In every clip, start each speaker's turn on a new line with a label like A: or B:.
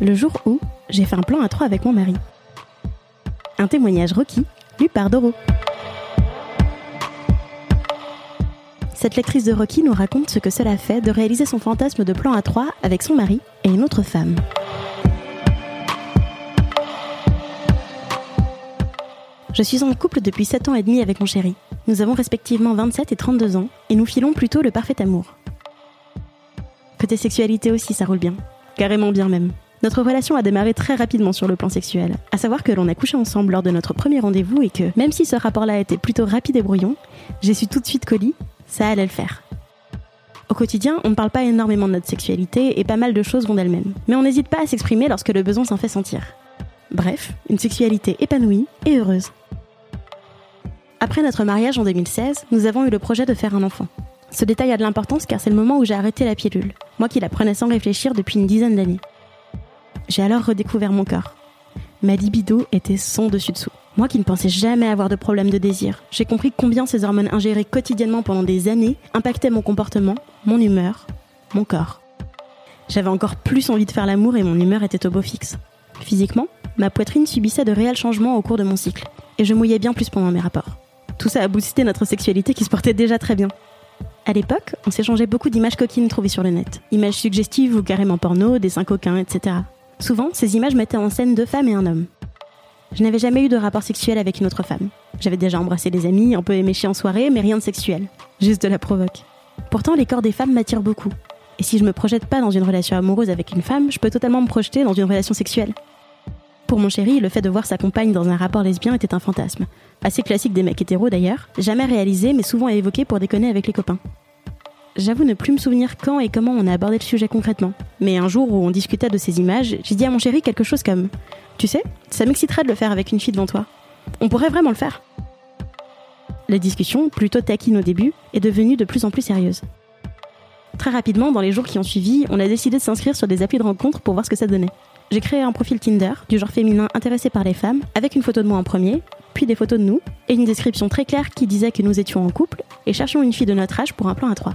A: Le jour où j'ai fait un plan à trois avec mon mari. Un témoignage Rocky, lu par Doro. Cette lectrice de Rocky nous raconte ce que cela fait de réaliser son fantasme de plan à trois avec son mari et une autre femme. Je suis en couple depuis 7 ans et demi avec mon chéri. Nous avons respectivement 27 et 32 ans et nous filons plutôt le parfait amour. Côté sexualité aussi, ça roule bien. Carrément bien même. Notre relation a démarré très rapidement sur le plan sexuel. À savoir que l'on a couché ensemble lors de notre premier rendez-vous et que, même si ce rapport-là était plutôt rapide et brouillon, j'ai su tout de suite qu'au lit, ça allait le faire. Au quotidien, on ne parle pas énormément de notre sexualité et pas mal de choses vont d'elles-mêmes. Mais on n'hésite pas à s'exprimer lorsque le besoin s'en fait sentir. Bref, une sexualité épanouie et heureuse. Après notre mariage en 2016, nous avons eu le projet de faire un enfant. Ce détail a de l'importance car c'est le moment où j'ai arrêté la pilule, moi qui la prenais sans réfléchir depuis une dizaine d'années. J'ai alors redécouvert mon corps. Ma libido était son dessus-dessous. Moi qui ne pensais jamais avoir de problème de désir, j'ai compris combien ces hormones ingérées quotidiennement pendant des années impactaient mon comportement, mon humeur, mon corps. J'avais encore plus envie de faire l'amour et mon humeur était au beau fixe. Physiquement, ma poitrine subissait de réels changements au cours de mon cycle, et je mouillais bien plus pendant mes rapports. Tout ça a boosté notre sexualité qui se portait déjà très bien. À l'époque, on s'échangeait beaucoup d'images coquines trouvées sur le net. Images suggestives ou carrément porno, des seins coquins, etc. Souvent, ces images mettaient en scène deux femmes et un homme. Je n'avais jamais eu de rapport sexuel avec une autre femme. J'avais déjà embrassé des amis, un peu éméché en soirée, mais rien de sexuel. Juste de la provoque. Pourtant, les corps des femmes m'attirent beaucoup. Et si je me projette pas dans une relation amoureuse avec une femme, je peux totalement me projeter dans une relation sexuelle. Pour mon chéri, le fait de voir sa compagne dans un rapport lesbien était un fantasme. Assez classique des mecs hétéros d'ailleurs, jamais réalisé mais souvent évoqué pour déconner avec les copains. J'avoue ne plus me souvenir quand et comment on a abordé le sujet concrètement. Mais un jour où on discutait de ces images, j'ai dit à mon chéri quelque chose comme Tu sais, ça m'exciterait de le faire avec une fille devant toi. On pourrait vraiment le faire. La discussion, plutôt taquine au début, est devenue de plus en plus sérieuse. Très rapidement, dans les jours qui ont suivi, on a décidé de s'inscrire sur des applis de rencontre pour voir ce que ça donnait. J'ai créé un profil Tinder du genre féminin intéressé par les femmes, avec une photo de moi en premier, puis des photos de nous, et une description très claire qui disait que nous étions en couple et cherchions une fille de notre âge pour un plan à trois.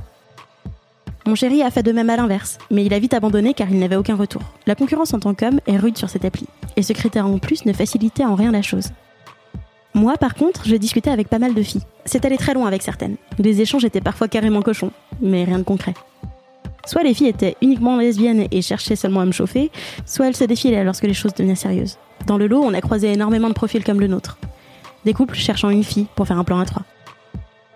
A: Mon chéri a fait de même à l'inverse, mais il a vite abandonné car il n'avait aucun retour. La concurrence en tant qu'homme est rude sur cette appli, et ce critère en plus ne facilitait en rien la chose. Moi, par contre, je discutais avec pas mal de filles. C'est allé très loin avec certaines. Les échanges étaient parfois carrément cochons, mais rien de concret. Soit les filles étaient uniquement lesbiennes et cherchaient seulement à me chauffer, soit elles se défilaient lorsque les choses devenaient sérieuses. Dans le lot, on a croisé énormément de profils comme le nôtre. Des couples cherchant une fille pour faire un plan à trois.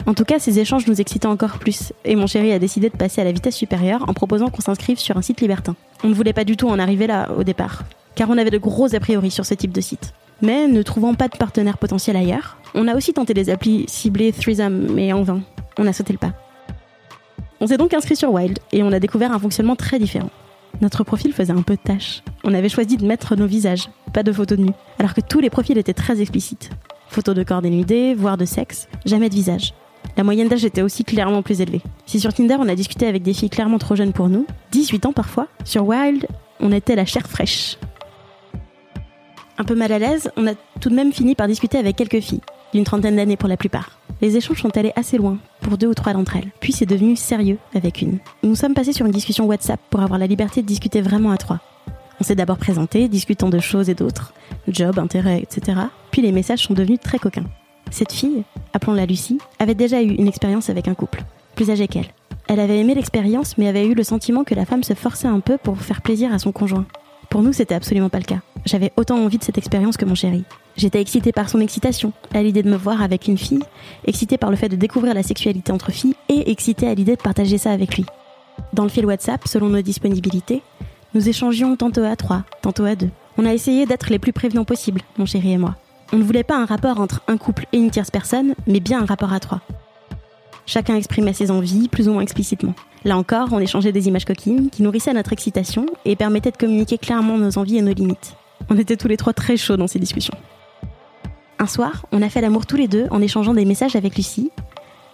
A: En tout cas, ces échanges nous excitaient encore plus, et mon chéri a décidé de passer à la vitesse supérieure en proposant qu'on s'inscrive sur un site libertin. On ne voulait pas du tout en arriver là au départ, car on avait de gros a priori sur ce type de site. Mais ne trouvant pas de partenaire potentiel ailleurs, on a aussi tenté des applis ciblées threesome, mais en vain. On a sauté le pas. On s'est donc inscrit sur Wild, et on a découvert un fonctionnement très différent. Notre profil faisait un peu de tâche. On avait choisi de mettre nos visages, pas de photos de nu, alors que tous les profils étaient très explicites. Photos de corps dénudés, voire de sexe, jamais de visage. La moyenne d'âge était aussi clairement plus élevée. Si sur Tinder on a discuté avec des filles clairement trop jeunes pour nous, 18 ans parfois, sur Wild, on était la chair fraîche. Un peu mal à l'aise, on a tout de même fini par discuter avec quelques filles, d'une trentaine d'années pour la plupart. Les échanges sont allés assez loin, pour deux ou trois d'entre elles. Puis c'est devenu sérieux avec une. Nous sommes passés sur une discussion WhatsApp pour avoir la liberté de discuter vraiment à trois. On s'est d'abord présenté, discutant de choses et d'autres, job, intérêts, etc. Puis les messages sont devenus très coquins. Cette fille, appelons-la Lucie, avait déjà eu une expérience avec un couple, plus âgé qu'elle. Elle avait aimé l'expérience mais avait eu le sentiment que la femme se forçait un peu pour faire plaisir à son conjoint. Pour nous, c'était absolument pas le cas. J'avais autant envie de cette expérience que mon chéri. J'étais excitée par son excitation, à l'idée de me voir avec une fille, excitée par le fait de découvrir la sexualité entre filles et excitée à l'idée de partager ça avec lui. Dans le fil WhatsApp, selon nos disponibilités, nous échangions tantôt à trois, tantôt à deux. On a essayé d'être les plus prévenants possibles, mon chéri et moi. On ne voulait pas un rapport entre un couple et une tierce personne, mais bien un rapport à trois. Chacun exprimait ses envies, plus ou moins explicitement. Là encore, on échangeait des images coquines qui nourrissaient notre excitation et permettaient de communiquer clairement nos envies et nos limites. On était tous les trois très chauds dans ces discussions. Un soir, on a fait l'amour tous les deux en échangeant des messages avec Lucie.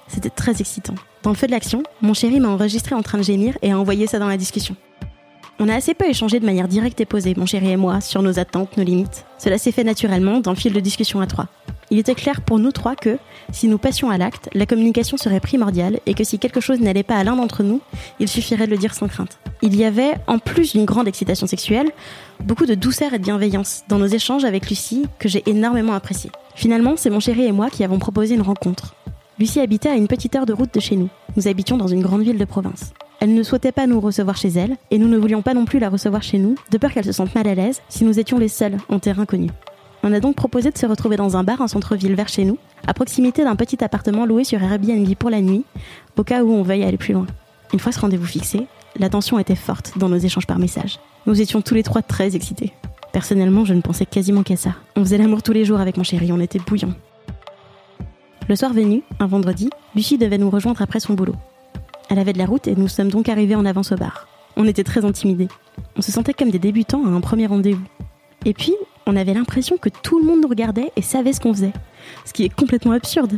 A: C'était très excitant. Dans le feu de l'action, mon chéri m'a enregistré en train de gémir et a envoyé ça dans la discussion. On a assez peu échangé de manière directe et posée, mon chéri et moi, sur nos attentes, nos limites. Cela s'est fait naturellement dans le fil de discussion à trois. Il était clair pour nous trois que, si nous passions à l'acte, la communication serait primordiale et que si quelque chose n'allait pas à l'un d'entre nous, il suffirait de le dire sans crainte. Il y avait, en plus d'une grande excitation sexuelle, beaucoup de douceur et de bienveillance dans nos échanges avec Lucie que j'ai énormément apprécié. Finalement, c'est mon chéri et moi qui avons proposé une rencontre. Lucie habitait à une petite heure de route de chez nous. Nous habitions dans une grande ville de province. Elle ne souhaitait pas nous recevoir chez elle, et nous ne voulions pas non plus la recevoir chez nous, de peur qu'elle se sente mal à l'aise si nous étions les seuls en terrain connu. On a donc proposé de se retrouver dans un bar en centre-ville vers chez nous, à proximité d'un petit appartement loué sur Airbnb pour la nuit, au cas où on veuille aller plus loin. Une fois ce rendez-vous fixé, la tension était forte dans nos échanges par message. Nous étions tous les trois très excités. Personnellement, je ne pensais quasiment qu'à ça. On faisait l'amour tous les jours avec mon chéri, on était bouillants. Le soir venu, un vendredi, Lucie devait nous rejoindre après son boulot. Elle avait de la route et nous sommes donc arrivés en avance au bar. On était très intimidés. On se sentait comme des débutants à un premier rendez-vous. Et puis, on avait l'impression que tout le monde nous regardait et savait ce qu'on faisait. Ce qui est complètement absurde.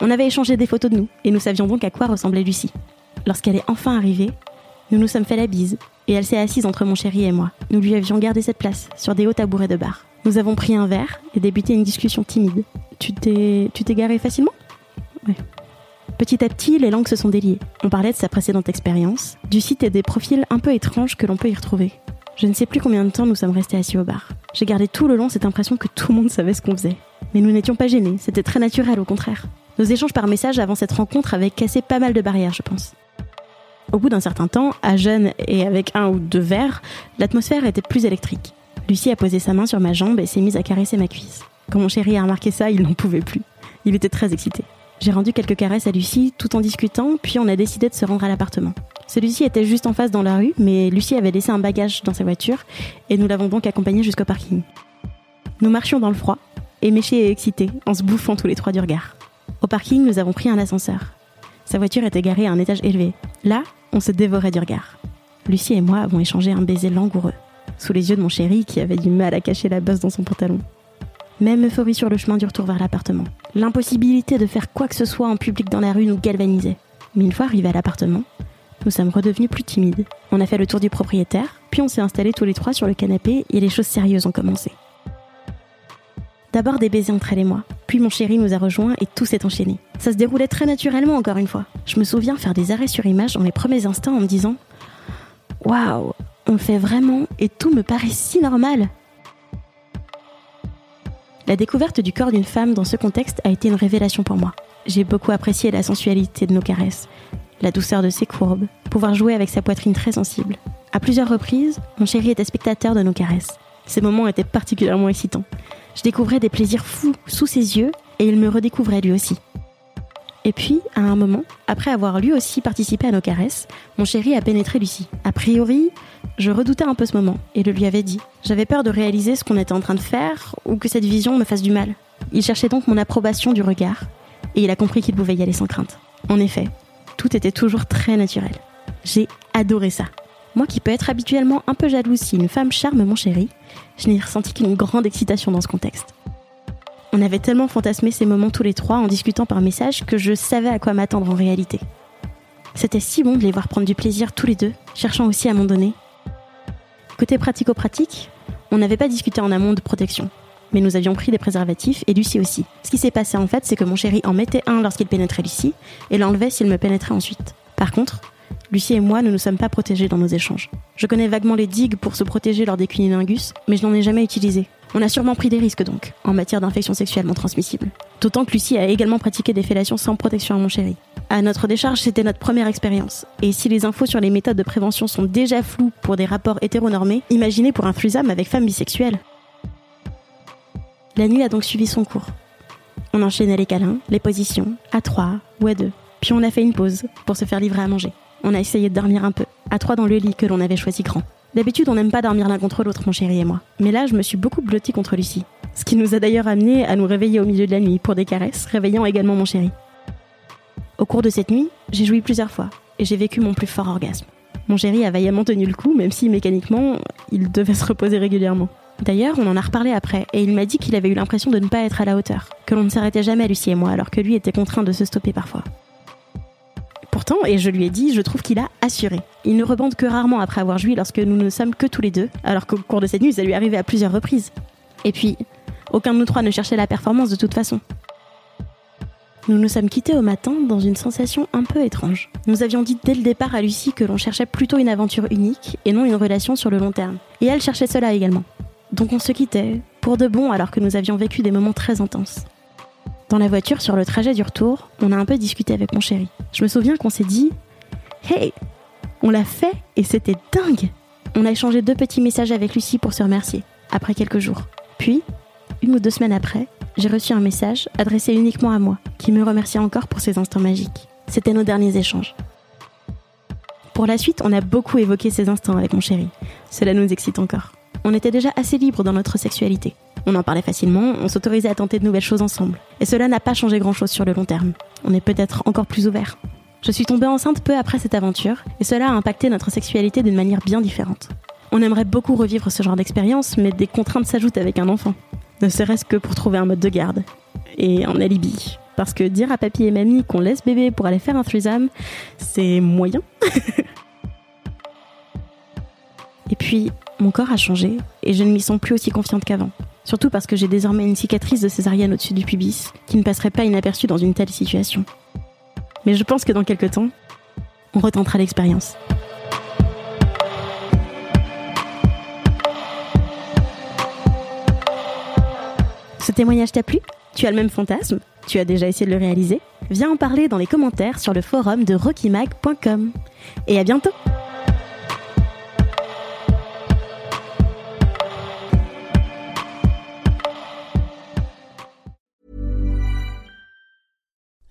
A: On avait échangé des photos de nous et nous savions donc à quoi ressemblait Lucie. Lorsqu'elle est enfin arrivée, nous nous sommes fait la bise et elle s'est assise entre mon chéri et moi. Nous lui avions gardé cette place sur des hauts tabourets de bar. Nous avons pris un verre et débuté une discussion timide. Tu t'es, tu t'es facilement? Oui. Petit à petit, les langues se sont déliées. On parlait de sa précédente expérience, du site et des profils un peu étranges que l'on peut y retrouver. Je ne sais plus combien de temps nous sommes restés assis au bar. J'ai gardé tout le long cette impression que tout le monde savait ce qu'on faisait. Mais nous n'étions pas gênés, c'était très naturel au contraire. Nos échanges par message avant cette rencontre avaient cassé pas mal de barrières, je pense. Au bout d'un certain temps, à jeune et avec un ou deux verres, l'atmosphère était plus électrique. Lucie a posé sa main sur ma jambe et s'est mise à caresser ma cuisse. Quand mon chéri a remarqué ça, il n'en pouvait plus. Il était très excité. J'ai rendu quelques caresses à Lucie tout en discutant, puis on a décidé de se rendre à l'appartement. Celui-ci était juste en face dans la rue, mais Lucie avait laissé un bagage dans sa voiture et nous l'avons donc accompagné jusqu'au parking. Nous marchions dans le froid, éméchés et excités, en se bouffant tous les trois du regard. Au parking, nous avons pris un ascenseur. Sa voiture était garée à un étage élevé. Là, on se dévorait du regard. Lucie et moi avons échangé un baiser langoureux, sous les yeux de mon chéri qui avait du mal à cacher la bosse dans son pantalon. Même euphorie sur le chemin du retour vers l'appartement. L'impossibilité de faire quoi que ce soit en public dans la rue nous galvanisait. Mais une fois arrivés à l'appartement, nous sommes redevenus plus timides. On a fait le tour du propriétaire, puis on s'est installés tous les trois sur le canapé et les choses sérieuses ont commencé. D'abord des baisers entre elle et moi, puis mon chéri nous a rejoints et tout s'est enchaîné. Ça se déroulait très naturellement encore une fois. Je me souviens faire des arrêts sur image dans les premiers instants en me disant Waouh, on fait vraiment et tout me paraît si normal. La découverte du corps d'une femme dans ce contexte a été une révélation pour moi. J'ai beaucoup apprécié la sensualité de nos caresses, la douceur de ses courbes, pouvoir jouer avec sa poitrine très sensible. À plusieurs reprises, mon chéri était spectateur de nos caresses. Ces moments étaient particulièrement excitants. Je découvrais des plaisirs fous sous ses yeux et il me redécouvrait lui aussi. Et puis, à un moment, après avoir lui aussi participé à nos caresses, mon chéri a pénétré Lucie. A priori, je redoutais un peu ce moment et le lui avais dit. J'avais peur de réaliser ce qu'on était en train de faire ou que cette vision me fasse du mal. Il cherchait donc mon approbation du regard et il a compris qu'il pouvait y aller sans crainte. En effet, tout était toujours très naturel. J'ai adoré ça. Moi qui peux être habituellement un peu jalouse si une femme charme mon chéri, je n'ai ressenti qu'une grande excitation dans ce contexte. On avait tellement fantasmé ces moments tous les trois en discutant par message que je savais à quoi m'attendre en réalité. C'était si bon de les voir prendre du plaisir tous les deux, cherchant aussi à m'en donner. Côté pratico-pratique, on n'avait pas discuté en amont de protection, mais nous avions pris des préservatifs et Lucie aussi. Ce qui s'est passé en fait, c'est que mon chéri en mettait un lorsqu'il pénétrait Lucie et l'enlevait s'il me pénétrait ensuite. Par contre, Lucie et moi, nous ne sommes pas protégés dans nos échanges. Je connais vaguement les digues pour se protéger lors des cunilingus, mais je n'en ai jamais utilisé. On a sûrement pris des risques donc, en matière d'infections sexuellement transmissibles. D'autant que Lucie a également pratiqué des fellations sans protection à mon chéri. À notre décharge, c'était notre première expérience. Et si les infos sur les méthodes de prévention sont déjà floues pour des rapports hétéronormés, imaginez pour un threesome avec femme bisexuelle. La nuit a donc suivi son cours. On enchaînait les câlins, les positions, à trois ou à deux. Puis on a fait une pause pour se faire livrer à manger. On a essayé de dormir un peu, à trois dans le lit que l'on avait choisi grand. D'habitude, on n'aime pas dormir l'un contre l'autre, mon chéri et moi. Mais là, je me suis beaucoup blottie contre Lucie. Ce qui nous a d'ailleurs amené à nous réveiller au milieu de la nuit pour des caresses, réveillant également mon chéri. Au cours de cette nuit, j'ai joui plusieurs fois et j'ai vécu mon plus fort orgasme. Mon chéri a vaillamment tenu le coup, même si mécaniquement, il devait se reposer régulièrement. D'ailleurs, on en a reparlé après, et il m'a dit qu'il avait eu l'impression de ne pas être à la hauteur, que l'on ne s'arrêtait jamais Lucie et moi, alors que lui était contraint de se stopper parfois. Et je lui ai dit, je trouve qu'il a assuré. Il ne rebande que rarement après avoir joui lorsque nous ne sommes que tous les deux, alors qu'au cours de cette nuit, ça lui arrivait à plusieurs reprises. Et puis, Aucun de nous trois ne cherchait la performance de toute façon. Nous nous sommes quittés au matin dans une sensation un peu étrange. Nous avions dit dès le départ à Lucie que l'on cherchait plutôt une aventure unique et non une relation sur le long terme. Et elle cherchait cela également. Donc on se quittait, pour de bon alors que nous avions vécu des moments très intenses. Dans la voiture, sur le trajet du retour, on a un peu discuté avec mon chéri. Je me souviens qu'on s'est dit Hey On l'a fait et c'était dingue On a échangé deux petits messages avec Lucie pour se remercier, après quelques jours. Puis, une ou deux semaines après, j'ai reçu un message adressé uniquement à moi, qui me remerciait encore pour ces instants magiques. C'était nos derniers échanges. Pour la suite, on a beaucoup évoqué ces instants avec mon chéri. Cela nous excite encore. On était déjà assez libres dans notre sexualité. On en parlait facilement, on s'autorisait à tenter de nouvelles choses ensemble. Et cela n'a pas changé grand-chose sur le long terme. On est peut-être encore plus ouverts. Je suis tombée enceinte peu après cette aventure, et cela a impacté notre sexualité d'une manière bien différente. On aimerait beaucoup revivre ce genre d'expérience, mais des contraintes s'ajoutent avec un enfant ne serait-ce que pour trouver un mode de garde et un alibi. Parce que dire à papy et mamie qu'on laisse bébé pour aller faire un threesome, c'est moyen. et puis, mon corps a changé et je ne m'y sens plus aussi confiante qu'avant. Surtout parce que j'ai désormais une cicatrice de césarienne au-dessus du pubis qui ne passerait pas inaperçue dans une telle situation. Mais je pense que dans quelques temps, on retentera l'expérience. Ce témoignage t'a plu? Tu as le même fantasme? Tu as déjà essayé de le réaliser? Viens en parler dans les commentaires sur le forum de rockymag.com. Et à bientôt